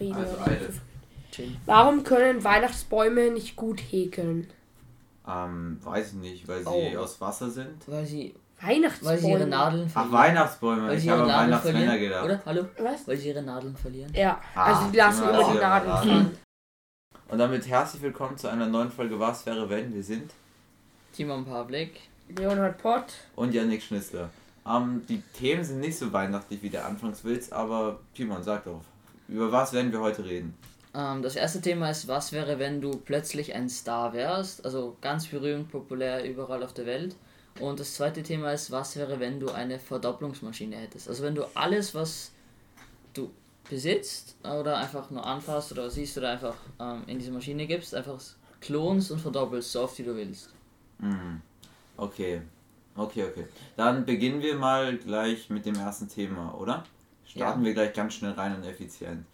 reden. Also. Warum können Weihnachtsbäume nicht gut häkeln? Ähm, weiß ich nicht, weil sie Oh. aus Wasser sind. Weil sie, Weihnachtsbäume. weil sie ihre Nadeln Ach, verlieren. Weihnachtsbäume. Weil Ich sie habe ihre an Nadeln Weihnachtsmänner verlieren. gedacht. Oder? Hallo? Was? Weil sie ihre Nadeln verlieren. Ja, Ah, also die lassen wir immer die Nadeln dran. fallen. Und damit herzlich willkommen zu einer neuen Folge Was wäre wenn? Wir sind Timon Pavlik. Leonhard Pott. und Yannick Schnitzler. Ähm, die Themen sind nicht so weihnachtlich wie der Anfangswitz, aber Timon, sag doch, über was werden wir heute reden? Ähm, das erste Thema ist, was wäre, wenn du plötzlich ein Star wärst? Also ganz berühmt, populär überall auf der Welt. Und das zweite Thema ist, was wäre, wenn du eine Verdopplungsmaschine hättest? Also wenn du alles, was du besitzt oder einfach nur anfasst oder siehst oder einfach ähm, in diese Maschine gibst, einfach klonst und verdoppelst, so oft wie du willst. Mhm. Okay, okay, okay. Dann beginnen wir mal gleich mit dem ersten Thema, oder? Starten Ja. wir gleich ganz schnell rein und effizient.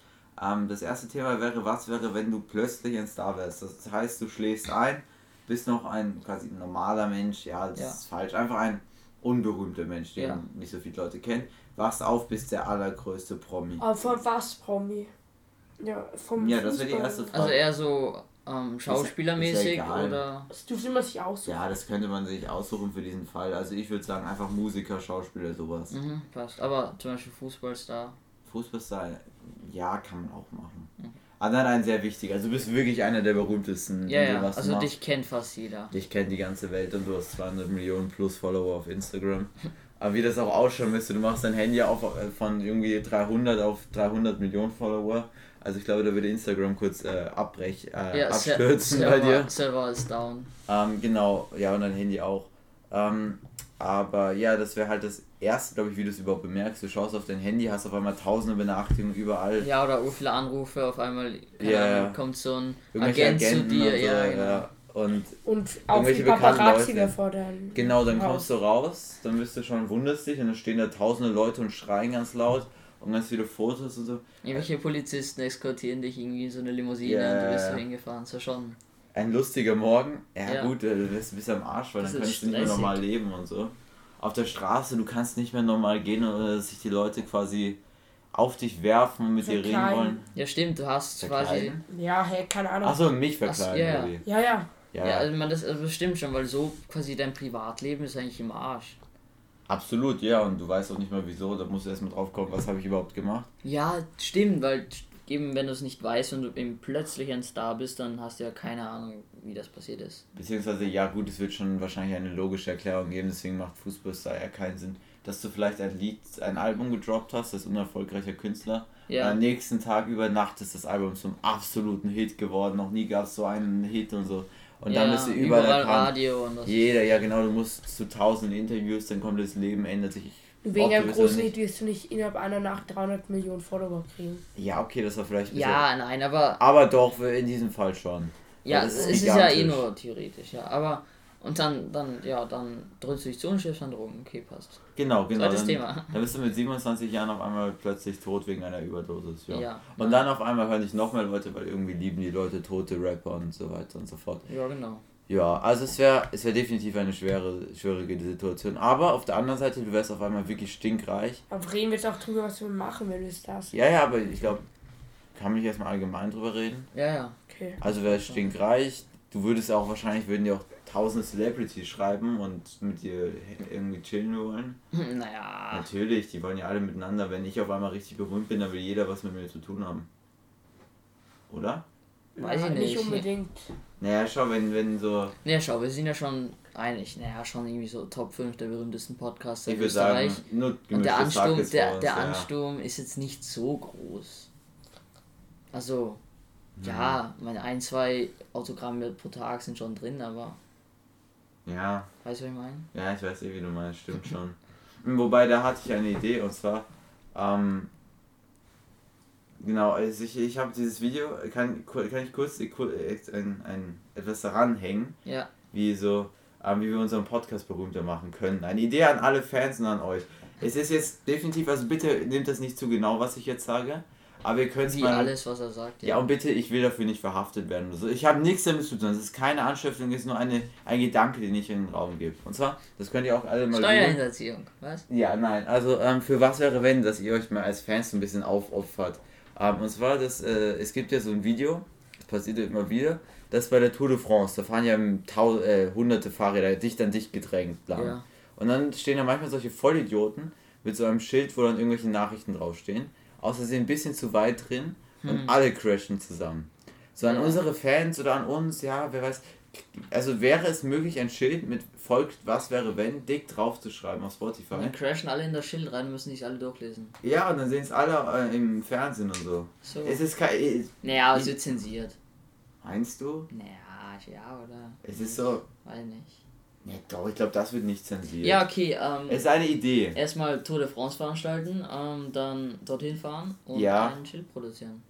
Ähm, das erste Thema wäre, was wäre, wenn du plötzlich ein Star wärst? Das heißt, du schläfst ein, bist noch ein quasi normaler Mensch, ja, das Ja. ist falsch, einfach ein unberühmter Mensch, den Ja. nicht so viele Leute kennen. Wachst auf, bist der allergrößte Promi. Aber von was, Promi? Ja, vom Ja, das wäre die erste Frage. Also eher so ähm, schauspielermäßig egal. oder... Das dürfte man sich aussuchen. ja, das könnte man sich aussuchen für diesen Fall. Also ich würde sagen, einfach Musiker, Schauspieler, sowas. Mhm, passt. Aber zum Beispiel Fußballstar. Fußballstar, ja, kann man auch machen. Mhm. Aber dann ein sehr wichtiger. Also du bist wirklich einer der berühmtesten. Ja, ja, was du also dich kennt fast jeder. Dich kennt die ganze Welt und du hast 200 Millionen plus Follower auf Instagram. Aber wie das auch ausschauen müsste, du machst dein Handy auf äh, von irgendwie 300 auf 300 Millionen Follower. Also ich glaube, da würde Instagram kurz äh, abbrech, äh, Ja, abstürzen bei Server, dir. Server ist down. Ähm, genau, ja, und dein Handy auch. Ähm, aber ja, das wäre halt das erste, glaube ich, wie du es überhaupt bemerkst. Du schaust auf dein Handy, hast auf einmal tausende Benachrichtigungen überall. Ja, oder viele Anrufe, auf einmal Ja, ja. kommt so ein Agent zu dir. so, ja, genau. ja. Und Und auch Irgendwelche die bekannten Paparazzi Leute. deinem genau, dann Haus. kommst du raus, dann bist du schon, wunderst dich und dann stehen da tausende Leute und schreien ganz laut und ganz viele Fotos und so. Irgendwelche Polizisten eskortieren dich irgendwie in so eine Limousine Ja, und du bist so hingefahren. So schon. Ein lustiger Morgen. Ja, Ja. gut, äh, du bist ein bisschen am Arsch, weil Das dann kannst du nicht mehr normal leben und so. Auf der Straße, du kannst nicht mehr normal gehen oder dass sich die Leute quasi auf dich werfen und mit dir reden Verkleiden. wollen. Ja, stimmt, du hast quasi. Verkleiden? Ja, hey, keine Ahnung. Achso, mich Ach verkleiden. ja, ja. Ja, ja. Ja, Ja, also man, das, also das stimmt schon, weil so quasi dein Privatleben ist eigentlich im Arsch. absolut, ja. Und du weißt auch nicht mal wieso. Da musst du erstmal drauf kommen, was habe ich überhaupt gemacht. Ja, stimmt, weil eben wenn du es nicht weißt und du eben plötzlich ein Star bist, dann hast du ja keine Ahnung, wie das passiert ist. Beziehungsweise, ja gut, es wird schon wahrscheinlich eine logische Erklärung geben, deswegen macht Fußballstar ja keinen Sinn. Dass du vielleicht ein Lied, ein Album gedroppt hast, als unerfolgreicher Künstler. Ja. Am nächsten Tag über Nacht ist das Album zum absoluten Hit geworden. Noch nie gab es so einen Hit und so. Und dann ja, bist du überall, erkannt. Radio und das. Jeder, ja genau, du musst zu tausenden Interviews, dein komplettes Leben ändert sich. Wegen einem großen nicht. Hit wirst du nicht innerhalb einer Nacht 300 Millionen Follower kriegen. Ja, okay, das war vielleicht ein bisschen. Ja, nein, aber Aber doch, in diesem Fall schon. ja, das es ist ist, ja eh nur theoretisch, ja. Aber und dann, dann, ja, dann drückst du dich zu und schiffst an Drogen. Okay, passt. Genau, genau. Zweites Dann, Thema. dann bist du mit 27 Jahren auf einmal plötzlich tot wegen einer Überdosis. Ja. Ja. Und dann auf einmal hören dich noch mehr Leute, weil irgendwie lieben die Leute tote Rapper und so weiter und so fort. Ja, genau. Ja, also es wäre es wär definitiv eine schwere, schwierige Situation. Aber auf der anderen Seite, du wärst auf einmal wirklich stinkreich. Aber reden wir jetzt auch drüber, was wir machen, wenn wir das. Ja, ja, aber ich glaube, kann mich erstmal allgemein drüber reden. Ja, ja. Okay. Also wärst stinkreich. Du würdest auch wahrscheinlich, würden dir auch tausende Celebrities schreiben und mit dir irgendwie chillen wollen. Naja. Natürlich, die wollen ja alle miteinander. Wenn ich auf einmal richtig berühmt bin, dann will jeder was mit mir zu tun haben. Oder? Weiß ich Ja, nicht. unbedingt. Naja, schau, wenn, wenn so. Naja, schau, wir sind ja schon einig, naja, schon irgendwie so Top 5 der berühmsten Podcaster Ich in würde sagen, Österreich. nur Und der Ansturm, ist der, uns, der ja. Ansturm ist jetzt nicht so groß. Also, ja, meine ein, zwei Autogramme pro Tag sind schon drin, aber Ja, weißt du, was ich meine? ja, ich weiß eh, wie du meinst, stimmt schon. Wobei, da hatte ich eine Idee und zwar, ähm, genau, also ich, ich habe dieses Video, kann, kann ich kurz ein, ein, etwas daran hängen, Ja, wie so, ähm, wie wir unseren Podcast berühmter machen können. Eine Idee an alle Fans und an euch. Es ist jetzt definitiv, also bitte nehmt das nicht zu genau, was ich jetzt sage, aber ihr könnt es wie mal... alles, was er sagt. Ja, und bitte, ich will dafür nicht verhaftet werden. oder so. Ich habe nichts damit zu tun. Das ist keine Anstiftung, es ist nur eine, ein Gedanke, den ich in den Raum gebe. Und zwar, das könnt ihr auch alle mal. Steuerhinterziehung, was? Ja, nein. Also, ähm, für was wäre, wenn, dass ihr euch mal als Fans so ein bisschen aufopfert Ähm, und zwar, das, äh, es gibt ja so ein Video, das passiert ja immer wieder, das bei der Tour de France, da fahren ja tau äh, hunderte Fahrräder dicht an dicht gedrängt lang. Ja. Und dann stehen da manchmal solche Vollidioten mit so einem Schild, wo dann irgendwelche Nachrichten draufstehen. Außer sie ein bisschen zu weit drin und hm. alle crashen zusammen. So an unsere Fans oder an uns, ja, wer weiß. Also wäre es möglich, ein Schild mit folgt, was wäre, wenn, dick drauf zu schreiben auf Spotify. Und dann crashen alle in das Schild rein, müssen nicht alle durchlesen. Ja, und dann sehen es alle äh, im Fernsehen und so. so. Es ist kein. Äh, naja, es wird zensiert. Meinst du? Naja, ja, oder? Es ist so. Weiß nicht. Ja, doch, ich glaube, das wird nicht zensiert. Ja, okay. Ähm, es ist eine Idee. Erstmal Tour de France veranstalten, ähm, dann dorthin fahren und ja. ein Schild produzieren.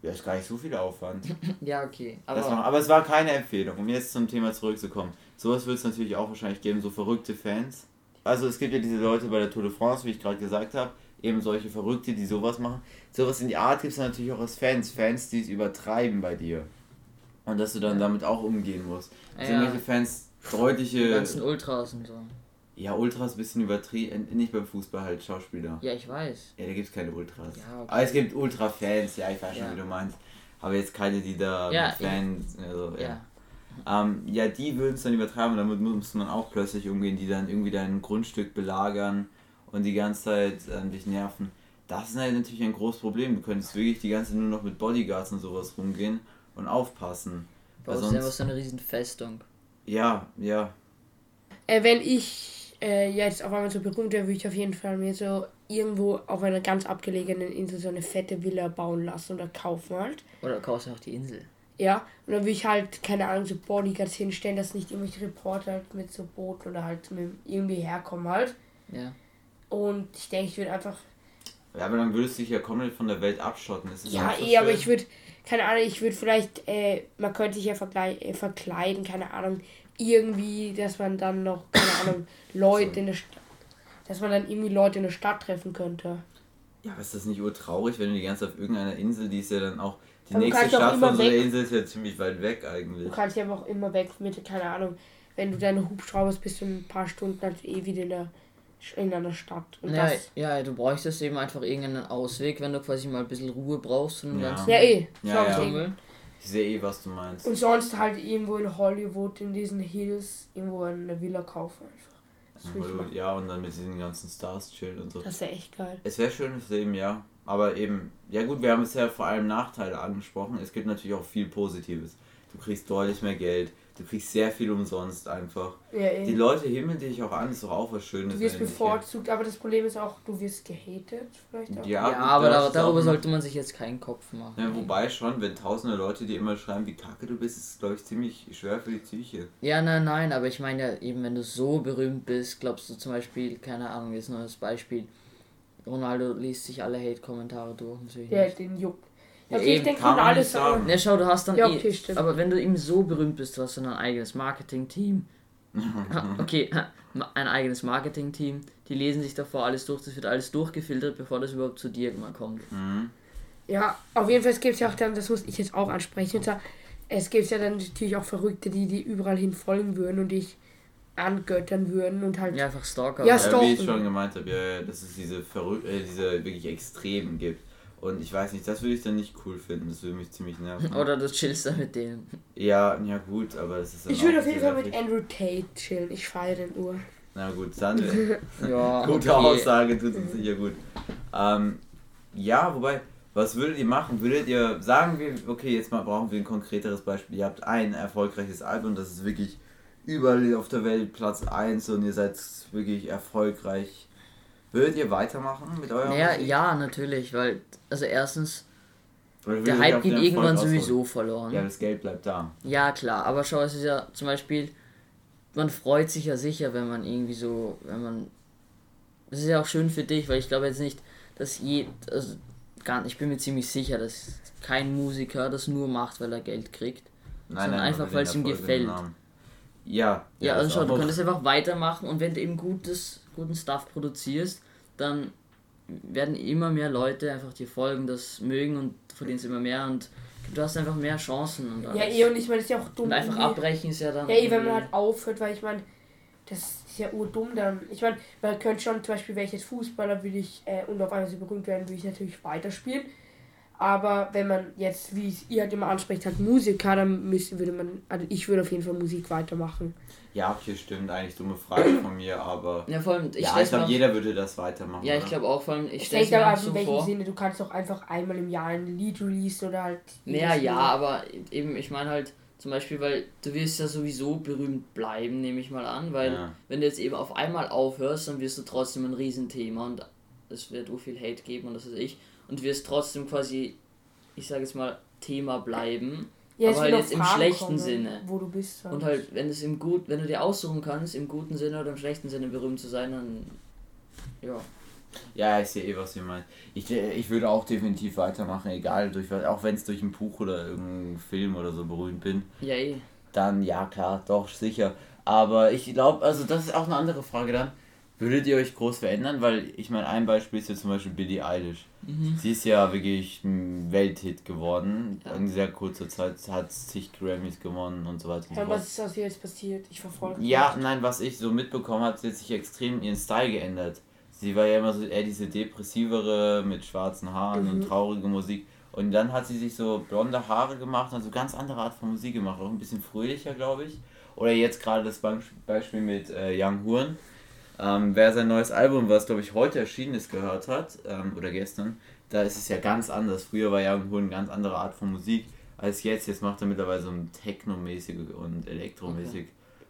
Ja, ist gar nicht so viel Aufwand. ja, okay. Aber, war, aber es war keine Empfehlung, um jetzt zum Thema zurückzukommen. Sowas wird es natürlich auch wahrscheinlich geben, so verrückte Fans. Also es gibt ja diese Leute bei der Tour de France, wie ich gerade gesagt habe, eben solche Verrückte, die sowas machen. Sowas in die Art gibt es natürlich auch als Fans. Fans, die es übertreiben bei dir. Und dass du dann damit auch umgehen musst. Also ja. irgendwelche Fans deutliche. Die ganzen Ultras und so. Ja, Ultras ein bisschen übertrieben. Nicht beim Fußball halt, Schauspieler. Ja, ich weiß. Ja, da gibt es keine Ultras. Ja, okay. Aber es gibt Ultra-Fans, ja, ich weiß schon, ja. wie du meinst. Aber jetzt keine, die da ja, Fans. Also, ja. Ja. Ähm, ja, die würden es dann übertreiben und damit muss man auch plötzlich umgehen, die dann irgendwie dein Grundstück belagern und die ganze Zeit an dich nerven. Das ist halt natürlich ein großes Problem. Du könntest wirklich die ganze Zeit nur noch mit Bodyguards und sowas rumgehen und aufpassen. Das ist ja so eine riesen Festung. Ja, ja. Äh, wenn ich äh, jetzt auf einmal so berühmt wäre, würde ich auf jeden Fall mir so irgendwo auf einer ganz abgelegenen Insel so eine fette Villa bauen lassen oder kaufen halt. Oder kaufst du auch die Insel. Ja, und dann würde ich halt, keine Ahnung, so Bodyguards hinstellen, dass nicht irgendwelche Reporter halt mit so Booten oder halt mit irgendwie herkommen halt. Ja. Und ich denke, ich würde einfach. Ja, aber dann würdest du dich ja komplett von der Welt abschotten. Das ist ja, eh, aber ich würde, keine Ahnung, ich würde vielleicht, äh, man könnte sich ja äh, verkleiden, keine Ahnung, irgendwie, dass man dann noch, keine Ahnung, Leute in der Stadt, dass man dann irgendwie Leute in der Stadt treffen könnte. Ja, aber ist das nicht urtraurig, wenn du die ganze Zeit auf irgendeiner Insel, die ist ja dann auch, die aber nächste Stadt von so einer Insel ist ja ziemlich weit weg eigentlich. Du kannst ja auch immer weg mit, keine Ahnung, wenn du deine Hubschrauber bist, du ein paar Stunden halt eh wieder in der in einer Stadt. Und ja, das ja, du bräuchtest eben einfach irgendeinen Ausweg, wenn du quasi mal ein bisschen Ruhe brauchst. Und ja. ja, eh. Ja, ja. Ich sehe eh, was du meinst. Und sonst halt irgendwo in Hollywood, in diesen Hills, irgendwo eine Villa kaufen einfach. Hollywood, ja, und dann mit diesen ganzen Stars chillen und so. Das wäre echt geil. Es wäre schönes Leben, ja. Aber eben, ja gut, wir haben es ja vor allem Nachteile angesprochen. Es gibt natürlich auch viel Positives. Du kriegst deutlich mehr Geld, Du kriegst sehr viel umsonst einfach. Ja, die Leute himmeln dich auch an, ist doch auch was Schönes. Du wirst bevorzugt, aber das Problem ist auch, du wirst gehatet vielleicht auch. Ja, ja aber da, darüber sollte man sich jetzt keinen Kopf machen. Ja, wobei schon, wenn tausende Leute dir immer schreiben, wie kacke du bist, ist es glaube ich ziemlich schwer für die Psyche. Ja, nein, nein, aber ich meine ja eben, wenn du so berühmt bist, glaubst du zum Beispiel, keine Ahnung, jetzt nur das Beispiel, Ronaldo liest sich alle Hate-Kommentare durch. Ja, den juckt Okay, ja, ich denke von alles sagen. Ne, schau, du hast dann ja, okay, eh, aber wenn du eben so berühmt bist, du hast dann ein eigenes Marketing-Team. okay, ein eigenes Marketing-Team. Die lesen sich davor alles durch, das wird alles durchgefiltert, bevor das überhaupt zu dir mal kommt. Mhm. Ja, auf jeden Fall gibt es ja auch dann, das muss ich jetzt auch ansprechen, es gibt ja dann natürlich auch Verrückte, die, die überall hin folgen würden und dich angöttern würden und halt. Ja, einfach Stalker. Ja, ja wie ich schon gemeint habe, ja, dass es diese, Verrück äh, diese wirklich Extremen gibt und ich weiß nicht, das würde ich dann nicht cool finden. Das würde mich ziemlich nerven. Oder du chillst dann mit denen. Ja, ja gut, aber es ist dann Ich würde auf jeden Fall mit Andrew Tate chillen. Ich feiere den Uhr. Na gut, dann. ja, gute okay. Aussage, tut uns sicher gut. Ähm, ja, wobei, was würdet ihr machen? Würdet ihr sagen wir, okay, jetzt mal brauchen wir ein konkreteres Beispiel. Ihr habt ein erfolgreiches Album, das ist wirklich überall auf der Welt Platz 1 und ihr seid wirklich erfolgreich Würdet ihr weitermachen mit eurem naja, Ja, natürlich, weil, also erstens, der Hype geht irgendwann sowieso verloren. Ja, das Geld bleibt da. Ja, klar, aber schau, es ist ja zum Beispiel, man freut sich ja sicher, wenn man irgendwie so, wenn man, das ist ja auch schön für dich, weil ich glaube jetzt nicht, dass je, also gar ich bin mir ziemlich sicher, dass kein Musiker das nur macht, weil er Geld kriegt, nein, sondern nein, einfach, weil es ihm gefällt. Ja. Ja, also schau, du könntest einfach weitermachen und wenn du eben gutes, guten Stuff produzierst, dann werden immer mehr Leute einfach dir folgen, das mögen und verdienst immer mehr und du hast einfach mehr Chancen. Und ja, eh, und ich meine, das ist ja auch dumm. Und einfach abbrechen ist ja dann. Ja, eh, wenn man halt aufhört, weil ich meine, das ist ja urdumm dann. Ich meine, man könnte schon, zum Beispiel, jetzt Fußballer, würde ich, äh, und auf einmal so berühmt werden, würde ich natürlich weiterspielen. Aber wenn man jetzt, wie es ihr halt immer anspricht, hat Musiker, dann müsste, würde man, also ich würde auf jeden Fall Musik weitermachen. Ja, okay, stimmt. Eigentlich dumme Frage von mir, aber. Ja, vor allem, ich, ja, ich glaube, jeder würde das weitermachen. Ja, ich glaube auch, vor allem, ich Ich stelle denke mir aber, auch in so welchem vor. Sinne, du kannst auch einfach einmal im Jahr ein Lied releasen oder halt. Naja, ja, aber eben, ich meine halt, zum Beispiel, weil du wirst ja sowieso berühmt bleiben, nehme ich mal an, weil Ja. wenn du jetzt eben auf einmal aufhörst, dann wirst du trotzdem ein Riesenthema und es wird so viel Hate geben und das ist ich und du wirst trotzdem quasi, ich sage jetzt mal, Thema bleiben. Ja, es aber halt jetzt im schlechten kommen, Sinne. Wo du bist. Und halt, wenn es im gut, wenn du dir aussuchen kannst, im guten Sinne oder im schlechten Sinne berühmt zu sein, dann ja. Ja, ich sehe eh, was ihr meint. Ich, ich würde auch definitiv weitermachen, egal, durch was, auch wenn es durch ein Buch oder irgendeinen Film oder so berühmt bin. Ja, eh. Dann ja, klar, doch, sicher. Aber ich glaube, also das ist auch eine andere Frage dann. Würdet ihr euch groß verändern? Weil ich meine, ein Beispiel ist ja zum Beispiel Billie Eilish. Sie ist ja wirklich ein Welthit geworden. Ja. In sehr kurzer Zeit hat zig Grammys gewonnen und so weiter und Ja, was ist aus ihr jetzt passiert? Ich verfolge. Ja, nein, was ich so mitbekommen habe, sie hat sich extrem ihren Style geändert. Sie war ja immer so eher diese depressivere mit schwarzen Haaren und traurige Musik. Und dann hat sie sich so blonde Haare gemacht und so ganz andere Art von Musik gemacht. Auch ein bisschen fröhlicher, glaube ich. Oder jetzt gerade das Be- Beispiel mit äh, Young Horn. Ähm, wer sein neues Album, was glaube ich heute erschienen ist, gehört hat, ähm, oder gestern, da ist es ja ganz anders. Früher war Young Horn eine ganz andere Art von Musik als jetzt. Jetzt macht er mittlerweile so ein Techno-mäßig und Elektromäßig.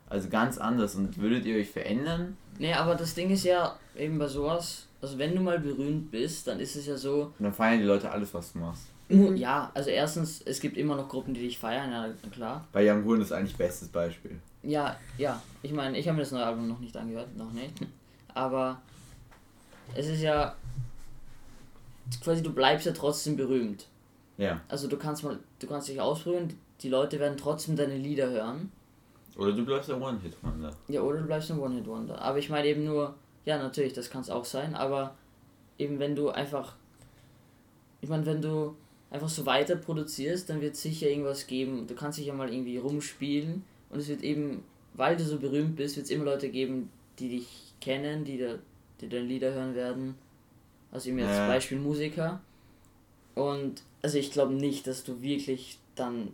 Also ganz anders. Und würdet ihr euch verändern? Nee, aber das Ding ist ja eben bei sowas, also wenn du mal berühmt bist, dann ist es ja so, Und dann feiern die Leute alles, was du machst. ja, also erstens, es gibt immer noch Gruppen, die dich feiern, ja klar. Bei Young Horn ist eigentlich bestes Beispiel. Ja, ja, ich meine, ich habe mir das neue Album noch nicht angehört, noch nicht. Aber es ist ja quasi, du bleibst ja trotzdem berühmt. Ja. Also du kannst mal, du kannst dich ausprobieren, die Leute werden trotzdem deine Lieder hören. Oder du bleibst der One-Hit-Wonder. Ja, oder du bleibst ein One-Hit-Wonder. Aber ich meine eben nur, ja, natürlich, das kann es auch sein, aber eben wenn du einfach, ich meine, wenn du einfach so weiter produzierst, dann wird es sicher irgendwas geben. Du kannst dich ja mal irgendwie rumspielen und es wird eben, weil du so berühmt bist, wird es immer Leute geben, die dich kennen, die, da, die deine Lieder hören werden. Also eben jetzt Ja. Beispiel Musiker. Und also ich glaube nicht, dass du wirklich dann,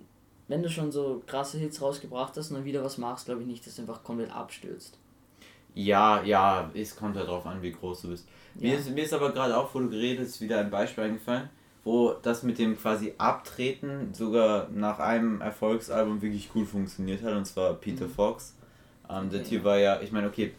wenn du schon so krasse Hits rausgebracht hast und dann wieder was machst, glaube ich nicht, dass du einfach komplett abstürzt. Ja, ja, es kommt halt drauf an, wie groß du bist. Mir, Ja. ist, mir ist aber gerade auch, wo du geredet hast, wieder ein Beispiel eingefallen, wo das mit dem quasi Abtreten sogar nach einem Erfolgsalbum wirklich gut funktioniert hat, und zwar Peter Fox. Ähm, der Okay, Typ war ja, ich meine, okay,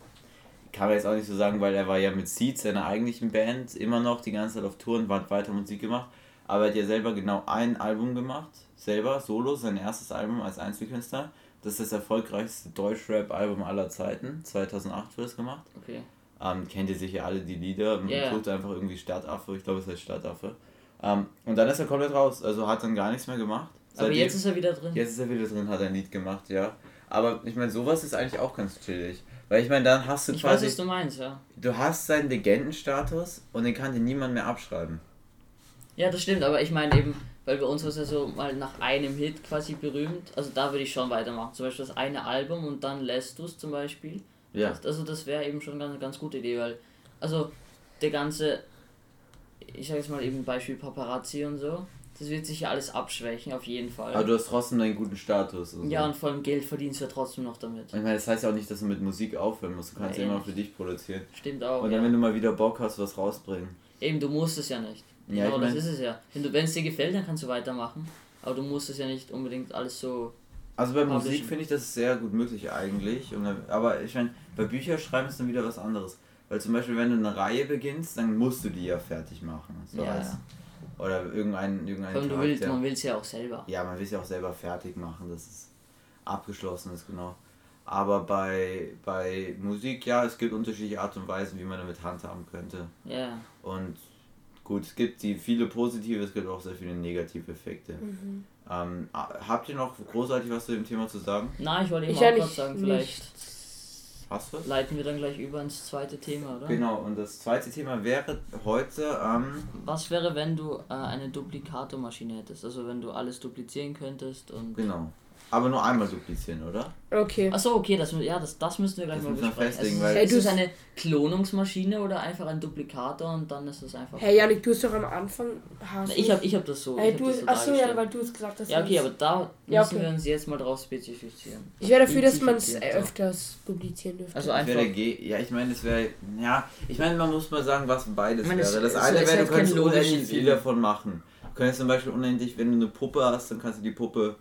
kann man jetzt auch nicht so sagen, weil er war ja mit Seeds, seiner eigentlichen Band, immer noch die ganze Zeit auf Tour und hat weiter Musik gemacht. Aber er hat ja selber genau ein Album gemacht, selber, solo, sein erstes Album als Einzelkünstler. Das ist das erfolgreichste Deutschrap-Album aller Zeiten. 2008 wurde es gemacht. Okay. Ähm, kennt ihr sicher alle die Lieder. Man Ja. sucht einfach irgendwie Stadtaffe. Ich glaube, es heißt Stadtaffe. Ähm, und dann ist er komplett raus. Also hat dann gar nichts mehr gemacht. Aber Seitdem- jetzt ist er wieder drin. Jetzt ist er wieder drin, hat ein Lied gemacht, ja. Aber ich meine, sowas ist eigentlich auch ganz chillig. Weil ich meine, dann hast du ich weiß, quasi. was du meinst, ja. du hast seinen Legendenstatus und den kann dir niemand mehr abschreiben. Ja, das stimmt, aber ich meine eben, weil bei uns war es ja so mal nach einem Hit quasi berühmt. Also da würde ich schon weitermachen. Zum Beispiel das eine Album und dann lässt du es zum Beispiel. Ja. Also das wäre eben schon eine ganz gute Idee, weil, also der ganze, ich sage jetzt mal eben Beispiel Paparazzi und so, das wird sich ja alles abschwächen, auf jeden Fall. Aber du hast trotzdem deinen guten Status. Und ja, so. und vor allem Geld verdienst du ja trotzdem noch damit. ich meine, das heißt ja auch nicht, dass du mit Musik aufhören musst. Du kannst ja immer nicht. für dich produzieren. Stimmt auch. Und dann, ja. wenn du mal wieder Bock hast, was rausbringen. Eben, du musst es ja nicht. Ja, genau, ich mein- das ist es ja. Wenn es dir gefällt, dann kannst du weitermachen. Aber du musst es ja nicht unbedingt alles so. Also bei. Musik finde ich das sehr gut möglich eigentlich. Und aber ich meine, bei Bücherschreiben ist dann wieder was anderes. Weil zum Beispiel, wenn du eine Reihe beginnst, dann musst du die ja fertig machen. So Ja, als, ja. Oder irgendein, irgendein Vor allem du willst, man will es ja auch selber. Ja, man will es ja auch selber fertig machen, dass es abgeschlossen ist, genau. Aber bei, bei Musik, ja, es gibt unterschiedliche Art und Weisen, wie man damit handhaben könnte. Ja. Und gut, es gibt die viele positive, es gibt auch sehr viele negative Effekte. Mhm. Ähm, habt ihr noch großartig was zu dem Thema zu sagen? Na, ich wollte eben Ich auch nicht- sagen, vielleicht Hast du was? leiten wir dann gleich über ins zweite Thema, oder? Genau, und das zweite Thema wäre heute, ähm, Was wäre, wenn du äh, eine Duplikatormaschine hättest? Also wenn du alles duplizieren könntest und. genau. Aber nur einmal duplizieren, oder? Okay. Achso, okay, das, ja, das, das müssen wir gleich Das mal müssen besprechen. festlegen, also, weil- ist Hey, du- eine Klonungsmaschine oder einfach ein Duplikator und dann ist es einfach. Hey Janik, du hast doch am Anfang. Hast ich habe ich hab das so. Hey, ich du hab hast, das so achso, ja, weil du es gesagt hast. Ja, okay, aber da Ja, müssen okay. wir uns jetzt mal drauf spezifizieren. Ich wäre dafür, dass man es so. öfters publizieren dürfte. Also einfach. wäre G. Ja, ich meine, es wäre. Ja, ich meine, man muss mal sagen, was beides Ich meine, wäre. Das es- eine wäre, du könntest keinen logischen unendlich viel davon machen. Du könntest zum Beispiel unendlich, wenn du eine Puppe hast, dann kannst du die Puppe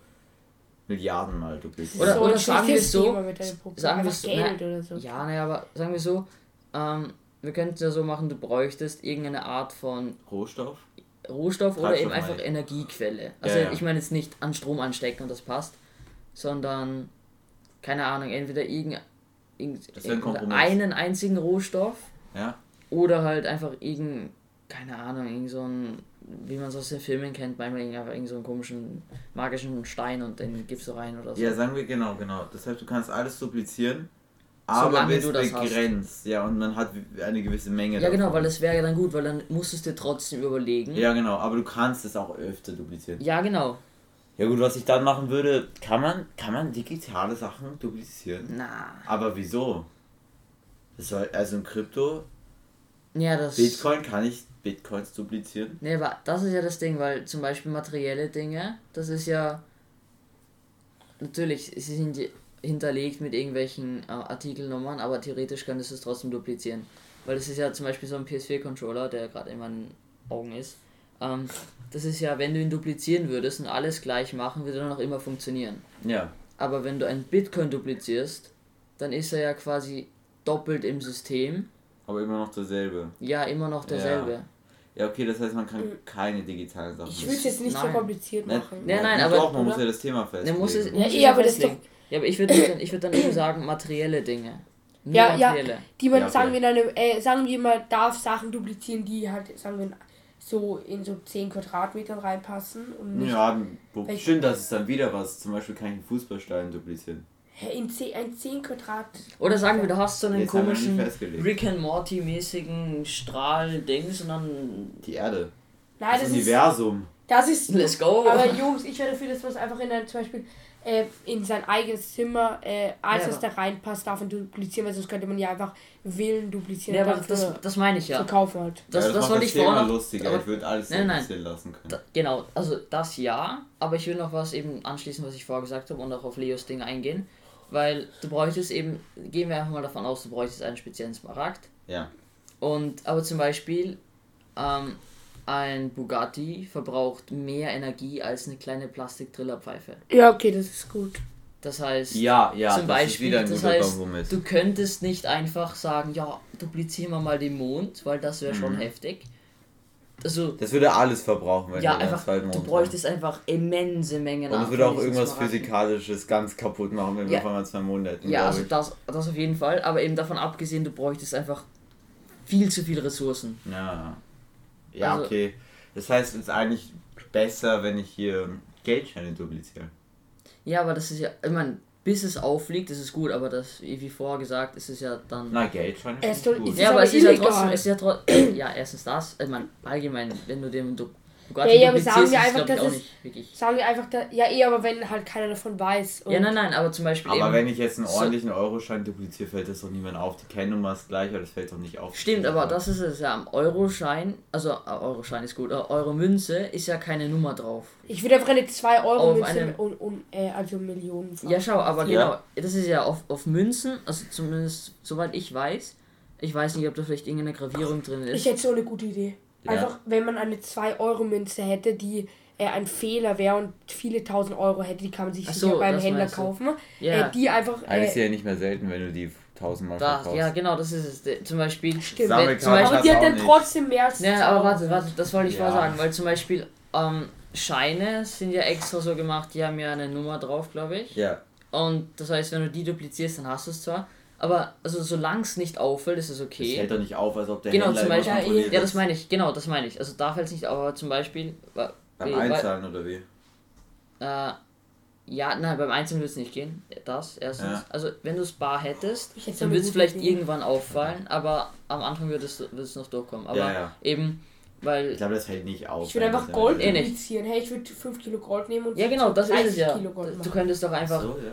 Milliarden Mal duplizieren. Oder- So oder sagen wir so, sagen wir so, Geld na, oder so. Ja, naja, aber sagen wir so, ähm, wir könnten es ja so machen, du bräuchtest irgendeine Art von Rohstoff? Rohstoff oder eben einfach ich. Energiequelle. Also ja. ich meine jetzt nicht an Strom anstecken und das passt, sondern keine Ahnung, entweder irgend, irgend, einen einzigen Rohstoff Ja? oder halt einfach irgend, keine Ahnung, irgend so ein, wie man es aus den Filmen kennt, manchmal irgend- einfach irgend so einen komischen magischen Stein und den gibst du rein oder so. Ja, sagen wir genau, genau. Das heißt, du kannst alles duplizieren, aber Solange bist du das hast. begrenzt. Ja, und man hat eine gewisse Menge Ja, genau, davon. weil das wäre ja dann gut, weil dann musstest du trotzdem überlegen. Ja, genau, aber du kannst es auch öfter duplizieren. Ja, genau. Ja gut, was ich dann machen würde, kann man, kann man digitale Sachen duplizieren? Na. Aber wieso? Das soll, also im Krypto, Ja, das. Bitcoin kann ich Bitcoins duplizieren. Nee, aber das ist ja das Ding, weil zum Beispiel materielle Dinge, das ist ja. Natürlich, sie sind hinterlegt mit irgendwelchen äh, Artikelnummern, aber theoretisch könntest du es trotzdem duplizieren. Weil das ist ja zum Beispiel so ein PS4-Controller, der gerade in meinen Augen ist. Ähm, das ist ja, wenn du ihn duplizieren würdest und alles gleich machen, würde er noch immer funktionieren. Ja. Aber wenn du einen Bitcoin duplizierst, dann ist er ja quasi doppelt im System. Aber immer noch dasselbe. Ja, immer noch derselbe. Ja, okay, das heißt, man kann keine digitalen Sachen Ich würde es jetzt nicht so Nein. kompliziert Nein, machen. Nein, nein, ja, aber- Doch, man muss oder? ja das Thema festlegen. Muss es, Ja, muss eh, aber das festlegen. Ja, aber ich würde dann, ich würd dann eben sagen, materielle Dinge. Nur Ja, ja. materielle. Die man, Ja, okay. sagen wir, in eine, äh, sagen wir mal, darf Sachen duplizieren, die halt, sagen wir, so in so 10 Quadratmetern reinpassen und nicht Ja, stimmt, das ist dann wieder was. Zum Beispiel kann ich einen Fußballstein duplizieren. In 10, ein 10 Quadrat. Oder sagen wir, du hast so einen Jetzt komischen. Rick and Morty mäßigen Strahl-Dings und dann. Die Erde. Nein, Das, das, ist. Universum. Das ist. Let's go! Aber Jungs, ich wäre dafür, dass man es einfach in ein, zum Beispiel äh, in sein eigenes Zimmer, äh, alles Ja, was da reinpasst, davon duplizieren, weil sonst könnte man ja einfach Willen duplizieren. Ja, und aber das, für das meine ich ja. verkaufen halt. Das, ja, das, macht wollte ich vorher lustiger. aber- ich würde alles Nein, nein. lassen können. Da, genau, also das ja, aber ich will noch was eben anschließen, was ich vorher gesagt habe und auch auf Leos Ding eingehen. Weil du bräuchtest eben, gehen wir einfach mal davon aus, du bräuchtest einen speziellen Smaragd. Ja. Und aber zum Beispiel, ähm, ein Bugatti verbraucht mehr Energie als eine kleine Plastik-Trillerpfeife. Ja, okay, das ist gut. Das heißt, Ja, ja, zum Beispiel, das heißt, Kompromiss. du könntest nicht einfach sagen, ja, duplizieren wir mal den Mond, weil das wäre schon Mhm. heftig. Also, Das würde alles verbrauchen, wenn ja, wir dann einfach, du bräuchtest einfach immense Mengen haben. Und es würde auch irgendwas Smaragden. Physikalisches ganz kaputt machen, wenn wir Ja. auf einmal zwei Monde hätten. Ja, also ich. das, das auf jeden Fall, aber eben davon abgesehen, du bräuchtest einfach viel zu viele Ressourcen. Ja. Ja, Also- okay. Das heißt, es ist eigentlich besser, wenn ich hier Geldscheine dupliziere. Ja, aber das ist ja, ich meine, bis es auffliegt, ist es gut, aber das, wie vorher gesagt, ist es ja dann. Na, Geldscheine ich soll- gut. ja, ist aber es ist ja trotzdem, es ist ja trotzdem, ja, erstens das, ich meine, allgemein, wenn du dem Du- Bugatti Ja, ja, aber sagen wir einfach, ich, dass es- nicht. Sagen wir einfach, da, ja, eh, aber wenn halt keiner davon weiß. Und Ja, nein, nein, aber zum Beispiel Aber eben, wenn ich jetzt einen so- ordentlichen Euroschein dupliziere, fällt das doch niemand auf. Die Kennnummer ist gleich, aber das fällt doch nicht auf. Stimmt, aber das ist es ja am Euroschein, also äh, Euroschein ist gut, äh, Euro-Münze ist ja keine Nummer drauf. Ich würde einfach eine 2 Euro Auf Münze einem- und, und äh, also Millionen. Ja, schau, aber Ja. genau, das ist ja auf, auf Münzen, also zumindest soweit ich weiß. Ich weiß nicht, ob da vielleicht irgendeine Gravierung drin Ich ist. hätte so eine gute Idee. Ja. Einfach, wenn man eine 2 Euro Münze hätte, die äh, ein Fehler wäre und viele tausend Euro hätte, die kann man sich sicher so, beim Händler kaufen. Ja, Äh, die einfach. Eigentlich ist Äh, ja nicht mehr selten, wenn du die tausendmal da, verkaufst. ja, genau, das ist es. Zum Beispiel. Stimmt. wenn- zum Beispiel aber die hat dann nicht. trotzdem mehr als. Ja, 2 aber warte, warte, das wollte ich Ja. vorher sagen, weil zum Beispiel ähm, Scheine sind ja extra so gemacht, die haben ja eine Nummer drauf, glaube ich. Ja, Und das heißt, wenn du die duplizierst, dann hast du es zwar. Aber also solange es nicht auffällt, ist es das okay. hält doch nicht auf, als ob der Genau, Händler zum immer Beispiel. kontrolliert Ja, ist. das meine ich, genau, das meine ich. Also da fällt es nicht auf, aber zum Beispiel. Beim Einzahlen oder wie? Äh, ja, nein, beim Einzelnen wird es nicht gehen. Das erstens. Ja. Also, wenn du es bar hättest, dann würde es vielleicht Idee. irgendwann auffallen, aber am Anfang wird es, wird es noch durchkommen. Aber Ja, ja. eben, Weil. Ich glaube, das fällt nicht auf. Ich würde einfach das- Gold Eh nicht. duplizieren. Hey, ich würde 5 Kilo Gold nehmen und Ja, genau, das ist es 30 ja. Du könntest doch einfach. So, ja.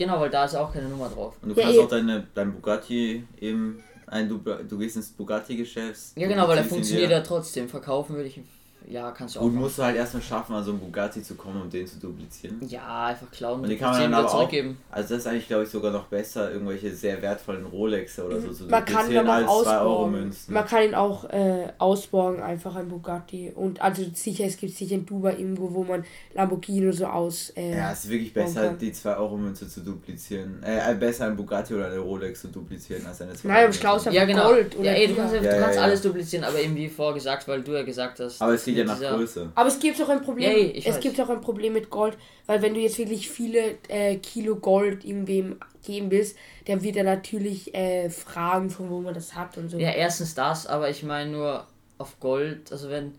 Genau, weil da ist auch keine Nummer drauf. Und du Ja, kannst eh. auch deine, dein Bugatti eben. Ein, du, du gehst ins Bugatti-Geschäft. Ja, genau, weil ihn funktioniert ja trotzdem. Verkaufen würde ich. Ja, kannst du auch. Und musst du halt erstmal schaffen, an so einen Bugatti zu kommen, um den zu duplizieren. Ja, einfach klauen Und die und kann man den dann aber auch, zurückgeben. also das ist eigentlich, glaube ich, sogar noch besser, irgendwelche sehr wertvollen Rolexe oder so zu Mhm. Man kann ihn duplizieren auch als 2 Euro ausbauen. Münzen. Man kann ihn auch äh, ausbauen, einfach ein Bugatti. Und also sicher, es gibt sicher in Dubai irgendwo, wo man Lamborghini oder so aus. Äh, Ja, es ist wirklich besser, kann. die 2 Euro Münze zu duplizieren. Äh, besser ein Bugatti oder eine Rolex zu duplizieren als eine 2 Nein, aber ist einfach Ja, genau. Gold oder ja, ey, du kannst, Ja, du ja, kannst ja. alles duplizieren, aber eben wie vorher gesagt, weil du ja gesagt hast. Aber es geht ja nach dieser- Größe. Aber es gibt auch ein Problem. Ich es weiß. gibt auch ein Problem mit Gold, weil wenn du jetzt wirklich viele äh, Kilo Gold irgendwem geben willst, der wird er natürlich äh, fragen, von wo man das hat und so. Ja, erstens das, aber ich meine nur auf Gold, also wenn.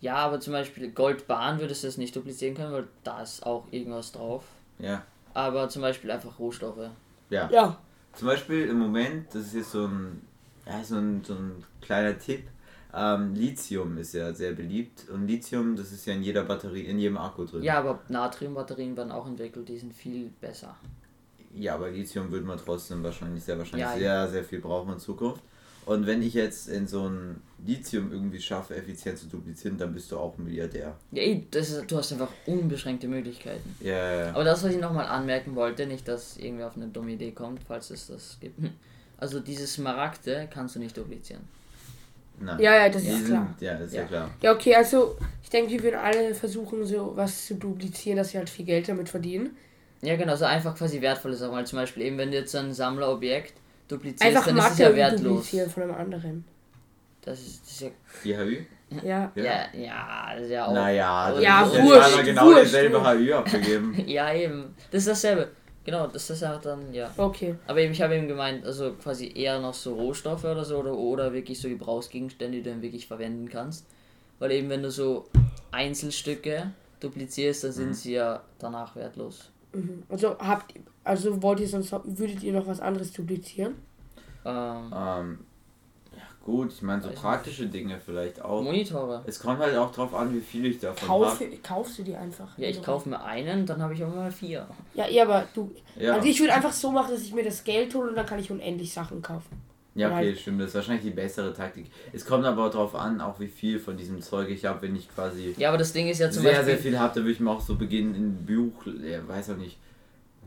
Ja, aber zum Beispiel Goldbahn würdest du das nicht duplizieren können, weil da ist auch irgendwas drauf. Ja. Aber zum Beispiel einfach Rohstoffe. Ja. Ja. Zum Beispiel im Moment, das ist jetzt so ein, ja, so ein, so ein kleiner Tipp. Ähm, Lithium ist ja sehr beliebt und Lithium, das ist ja in jeder Batterie, in jedem Akku drin. Ja, aber Natriumbatterien werden auch entwickelt, die sind viel besser. Ja, aber Lithium würde man trotzdem wahrscheinlich, sehr wahrscheinlich Ja, sehr, sehr viel brauchen in Zukunft. Und wenn ich jetzt in so ein Lithium irgendwie schaffe, effizient zu duplizieren, dann bist du auch Milliardär. Ja, ey, das ist, du hast einfach unbeschränkte Möglichkeiten. Ja, ja, ja. Aber das, was ich nochmal anmerken wollte, nicht, dass irgendwer auf eine dumme Idee kommt, falls es das gibt. Also diese Smaragde kannst du nicht duplizieren. Nein. Ja, ja, das Die ist sind- klar. Ja, das ist ja, Ja. klar. Ja, okay, also ich denke, wir würden alle versuchen, so was zu duplizieren, dass wir halt viel Geld damit verdienen. Ja, genau, so einfach quasi wertvolle Sachen. Weil zum Beispiel eben, wenn du jetzt so ein Sammlerobjekt duplizierst, Einfach dann ist es ja wertlos. duplizieren von einem anderen. Das ist, das ist ja, Die HÜ? Ja. ja, ja, das ist ja auch. Naja, das Ja, ist wurscht, genau wurscht, dieselbe wurscht. HÜ abgegeben. Ja, eben. Das ist dasselbe. Genau, das ist auch dann, ja. Okay. Aber eben, ich habe eben gemeint, also quasi eher noch so Rohstoffe oder so oder, oder wirklich so Gebrauchsgegenstände, die du dann wirklich verwenden kannst. Weil eben, wenn du so Einzelstücke duplizierst, dann Mhm. sind sie ja danach wertlos. Mhm. Also habt also wollt ihr sonst würdet ihr noch was anderes duplizieren? Ähm, Ähm, ja, gut, ich meine, so Weiß nicht. praktische Dinge vielleicht auch. Monitore. Es kommt halt auch drauf an, wie viel ich davon Kauf, habe. kaufst du die einfach? Ja, ich Also- kaufe mir einen, dann habe ich auch mal vier. Ja, ja, aber du. Ja. Also ich würde einfach so machen, dass ich mir das Geld hole und dann kann ich unendlich Sachen kaufen. Ja, okay, Halt. stimmt. Das ist wahrscheinlich die bessere Taktik. Es kommt aber darauf an, auch wie viel von diesem Zeug ich habe, wenn ich quasi Ja, aber das Ding ist ja zum sehr, Beispiel. sehr viel habe, dann würde ich mir auch so beginnen in Buch, ja, weiß auch nicht.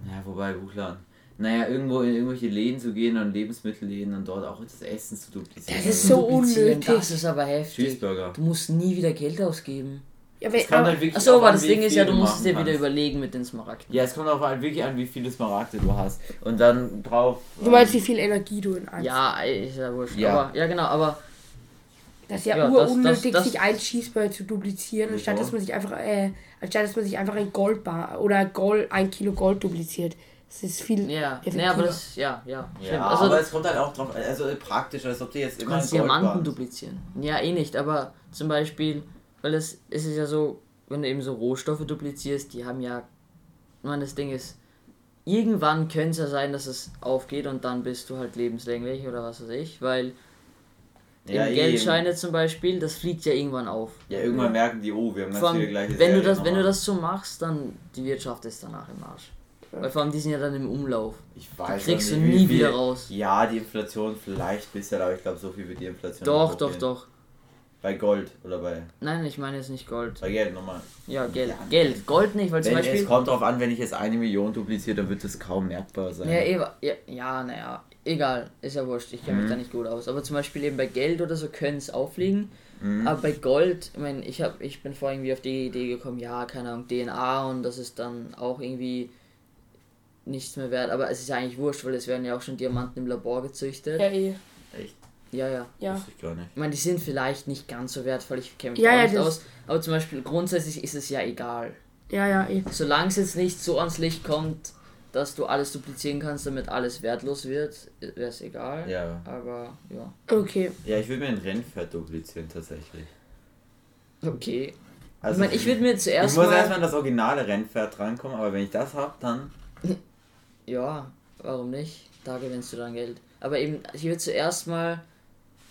Ja, wobei Buchladen. Naja, irgendwo in irgendwelche Läden zu gehen und Lebensmittelläden und dort auch das Essen zu duplizieren. Das ist so unnötig. Das ist aber heftig. Cheeseburger. Du musst nie wieder Geld ausgeben. Ja, Es wenn, kommt aber, halt wirklich Achso, aber das wie Ding ist viel ja, du musst es dir wieder kannst. überlegen mit den Smaragden. Ja, es kommt auch halt wirklich an, wie viele Smaragde du hast. Und dann drauf. du meinst, wie ähm, viel Energie du in eins. Ja, ist ja wurscht. Ja. Aber, ja, genau, aber Das ist ja, Ja, urunnötig, das- das- sich ein Cheeseburger zu duplizieren, anstatt dass man sich einfach, äh, anstatt dass man sich einfach ein Goldbar oder Gold, ein Kilo Gold dupliziert. Das ist viel ja, nee, effektiver. aber das, ja, ja. Ja, also, aber es kommt halt auch drauf, also praktisch, als ob du jetzt du immer kannst ein Gold Diamanten duplizieren. Ja, eh nicht, aber zum Beispiel, weil es, es ist ja so, wenn du eben so Rohstoffe duplizierst, die haben ja, ich meine, das Ding ist, irgendwann könnte es ja sein, dass es aufgeht und dann bist du halt lebenslänglich oder was weiß ich, weil Ja, eben. Geldscheine zum Beispiel, das fliegt ja irgendwann auf. Ja, irgendwann merken die, oh, wir haben allem, viele gleiche wenn du das, wenn du das so machst, dann die Wirtschaft ist danach im Arsch. Weil vor allem die sind ja dann im Umlauf. Ich weiß kriegst auch du nicht, wie nie viel- wieder raus. Ja, die Inflation vielleicht bisher, aber ich glaube, so viel wird die Inflation Doch, doch, hochgehen. doch. Bei Gold oder bei, Nein, ich meine jetzt nicht Gold. bei Geld nochmal. Ja, Geld. Ja. Geld. Gold nicht, weil zum Wenn, es Beispiel. kommt drauf an, wenn ich jetzt eine Million dupliziere, dann wird das kaum merkbar sein. Ja, eh, ja, ja, naja. Egal, ist ja wurscht, ich kenne mich Mhm. da nicht gut aus. Aber zum Beispiel eben bei Geld oder so können es auffliegen. Mhm. Aber bei Gold, ich meine, ich, hab, ich bin vorher irgendwie auf die Idee gekommen, ja, keine Ahnung, DNA und das ist dann auch irgendwie nichts mehr wert. Aber es ist ja eigentlich wurscht, weil es werden ja auch schon Diamanten im Labor gezüchtet. Ja, eh. Echt? Ja, ja. Ja. Wusste ich gar nicht. Ich meine, die sind vielleicht nicht ganz so wertvoll, ich kenne mich Ja, ja, nicht aus. Aber zum Beispiel grundsätzlich ist es ja egal. Ja, ja, eh. Solange es jetzt nicht so ans Licht kommt, dass du alles duplizieren kannst, damit alles wertlos wird, wäre es egal. Ja. Aber ja. Okay. Ja, ich würde mir ein Rennpferd duplizieren tatsächlich. Okay. Also, ich meine, ich würde mir ich zuerst muss mal. erstmal an das originale Rennpferd drankommen, aber wenn ich das habe, dann. Ja, warum nicht? Da gewinnst du dann Geld. Aber eben, ich würde zuerst mal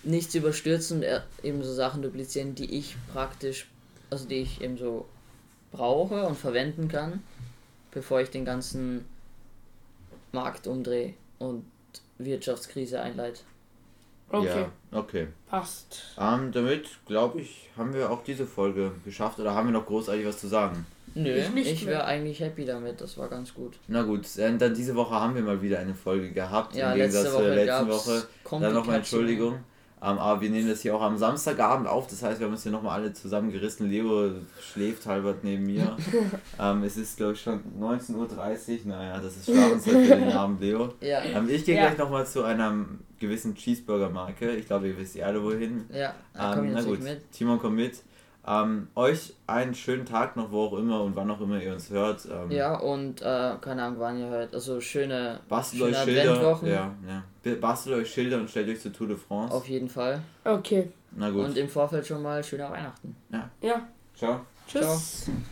nichts überstürzen, äh, eben so Sachen duplizieren, die ich praktisch, also die ich eben so brauche und verwenden kann, bevor ich den ganzen Markt umdrehe und Wirtschaftskrise einleite. Okay, Ja, okay. passt. Ähm, damit, glaube ich, haben wir auch diese Folge geschafft. Oder haben wir noch großartig was zu sagen? Nö, Ich ich wäre eigentlich happy damit, das war ganz gut. Na gut, äh, dann diese Woche haben wir mal wieder eine Folge gehabt. Ja, Im Gegensatz letzte zu der Woche letzten gab's Woche. Dann nochmal. Entschuldigung. Ähm, aber wir nehmen das hier auch am Samstagabend auf. Das heißt, wir haben uns hier nochmal alle zusammengerissen. Leo schläft halbert neben mir. ähm, es ist, glaube ich, schon 19.30 Uhr. Naja, das ist Schlafenszeit für den Abend, Leo. Ja, Ähm, ich gehe Ja. gleich nochmal zu einer gewissen Cheeseburger-Marke. Ich glaube, ihr wisst ja alle wohin. ja, da komm Ähm, na gut, mit. Timon kommt mit. Ähm, euch einen schönen Tag noch, wo auch immer und wann auch immer ihr uns hört. Ähm, Ja, und äh, keine Ahnung, wann ihr hört. Also schöne, Bastelt schöne euch Schilder. Ja, ja. Bastelt euch Schilder und stellt euch zur Tour de France. Auf jeden Fall. Okay, Na gut. Und im Vorfeld schon mal schöne Weihnachten. ja. Ciao. Tschüss.